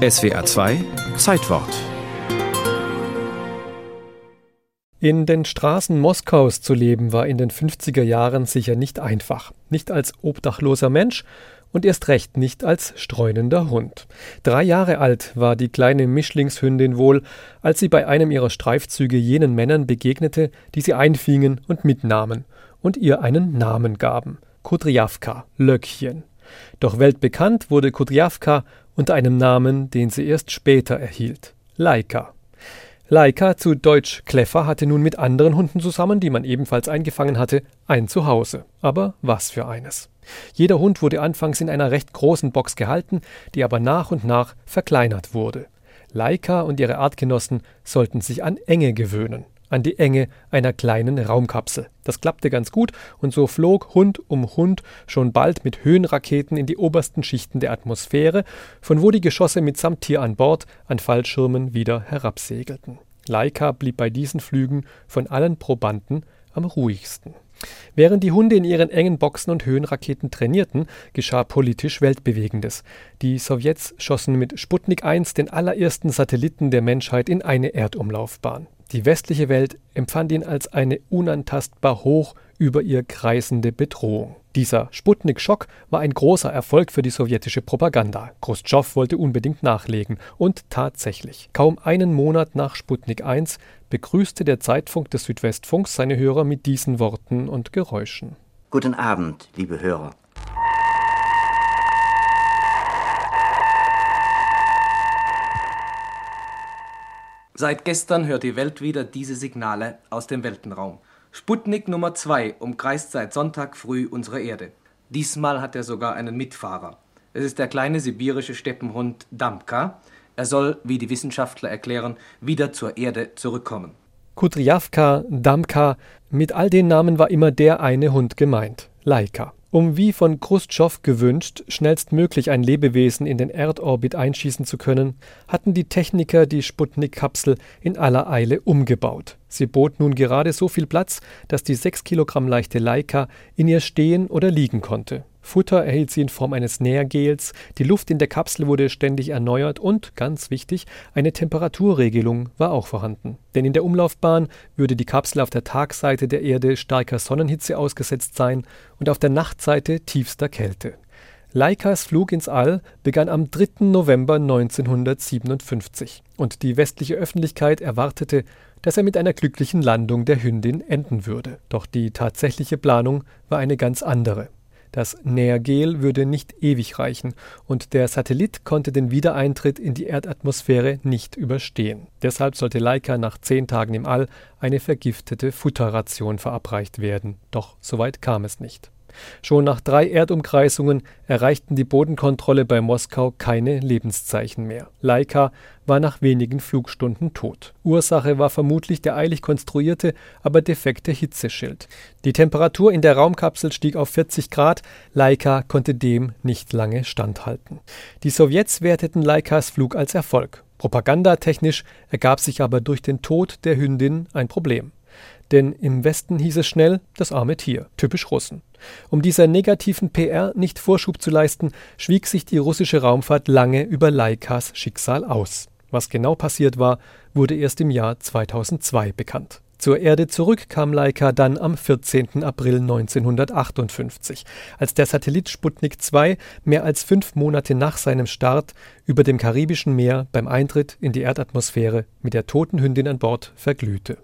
SWA 2 Zeitwort In den Straßen Moskaus zu leben war in den 50er Jahren sicher nicht einfach. Nicht als obdachloser Mensch und erst recht nicht als streunender Hund. Drei Jahre alt war die kleine Mischlingshündin wohl, als sie bei einem ihrer Streifzüge jenen Männern begegnete, die sie einfingen und mitnahmen und ihr einen Namen gaben. Kudriavka, Löckchen. Doch weltbekannt wurde Kudriavka unter einem Namen, den sie erst später erhielt. Laika. Laika, zu Deutsch Kleffer, hatte nun mit anderen Hunden zusammen, die man ebenfalls eingefangen hatte, ein Zuhause. Aber was für eines. Jeder Hund wurde anfangs in einer recht großen Box gehalten, die aber nach und nach verkleinert wurde. Laika und ihre Artgenossen sollten sich an Enge gewöhnen an die Enge einer kleinen Raumkapsel. Das klappte ganz gut und so flog Hund um Hund schon bald mit Höhenraketen in die obersten Schichten der Atmosphäre, von wo die Geschosse mitsamt Tier an Bord an Fallschirmen wieder herabsegelten. Laika blieb bei diesen Flügen von allen Probanden am ruhigsten. Während die Hunde in ihren engen Boxen und Höhenraketen trainierten, geschah politisch Weltbewegendes. Die Sowjets schossen mit Sputnik 1 den allerersten Satelliten der Menschheit in eine Erdumlaufbahn. Die westliche Welt empfand ihn als eine unantastbar hoch über ihr kreisende Bedrohung. Dieser Sputnik-Schock war ein großer Erfolg für die sowjetische Propaganda. Khrushchev wollte unbedingt nachlegen. Und tatsächlich, kaum einen Monat nach Sputnik 1 begrüßte der Zeitfunk des Südwestfunks seine Hörer mit diesen Worten und Geräuschen. Guten Abend, liebe Hörer. Seit gestern hört die Welt wieder diese Signale aus dem Weltenraum. Sputnik Nummer 2 umkreist seit Sonntag früh unsere Erde. Diesmal hat er sogar einen Mitfahrer. Es ist der kleine sibirische Steppenhund Damka. Er soll, wie die Wissenschaftler erklären, wieder zur Erde zurückkommen. Kudryavka, Damka, mit all den Namen war immer der eine Hund gemeint, Laika. Um wie von Khrushchev gewünscht, schnellstmöglich ein Lebewesen in den Erdorbit einschießen zu können, hatten die Techniker die Sputnik-Kapsel in aller Eile umgebaut. Sie bot nun gerade so viel Platz, dass die sechs Kilogramm leichte Leica in ihr stehen oder liegen konnte. Futter erhielt sie in Form eines Nährgels, die Luft in der Kapsel wurde ständig erneuert und, ganz wichtig, eine Temperaturregelung war auch vorhanden. Denn in der Umlaufbahn würde die Kapsel auf der Tagseite der Erde starker Sonnenhitze ausgesetzt sein und auf der Nachtseite tiefster Kälte. Leikas Flug ins All begann am 3. November 1957 und die westliche Öffentlichkeit erwartete, dass er mit einer glücklichen Landung der Hündin enden würde. Doch die tatsächliche Planung war eine ganz andere. Das Nährgel würde nicht ewig reichen und der Satellit konnte den Wiedereintritt in die Erdatmosphäre nicht überstehen. Deshalb sollte Laika nach zehn Tagen im All eine vergiftete Futterration verabreicht werden. Doch soweit kam es nicht. Schon nach drei Erdumkreisungen erreichten die Bodenkontrolle bei Moskau keine Lebenszeichen mehr. Laika war nach wenigen Flugstunden tot. Ursache war vermutlich der eilig konstruierte, aber defekte Hitzeschild. Die Temperatur in der Raumkapsel stieg auf 40 Grad. Laika konnte dem nicht lange standhalten. Die Sowjets werteten Laikas Flug als Erfolg. Propagandatechnisch ergab sich aber durch den Tod der Hündin ein Problem. Denn im Westen hieß es schnell das arme Tier, typisch Russen. Um dieser negativen PR nicht Vorschub zu leisten, schwieg sich die russische Raumfahrt lange über Laikas Schicksal aus. Was genau passiert war, wurde erst im Jahr 2002 bekannt. Zur Erde zurück kam Laika dann am 14. April 1958, als der Satellit Sputnik 2 mehr als fünf Monate nach seinem Start über dem Karibischen Meer beim Eintritt in die Erdatmosphäre mit der toten Hündin an Bord verglühte.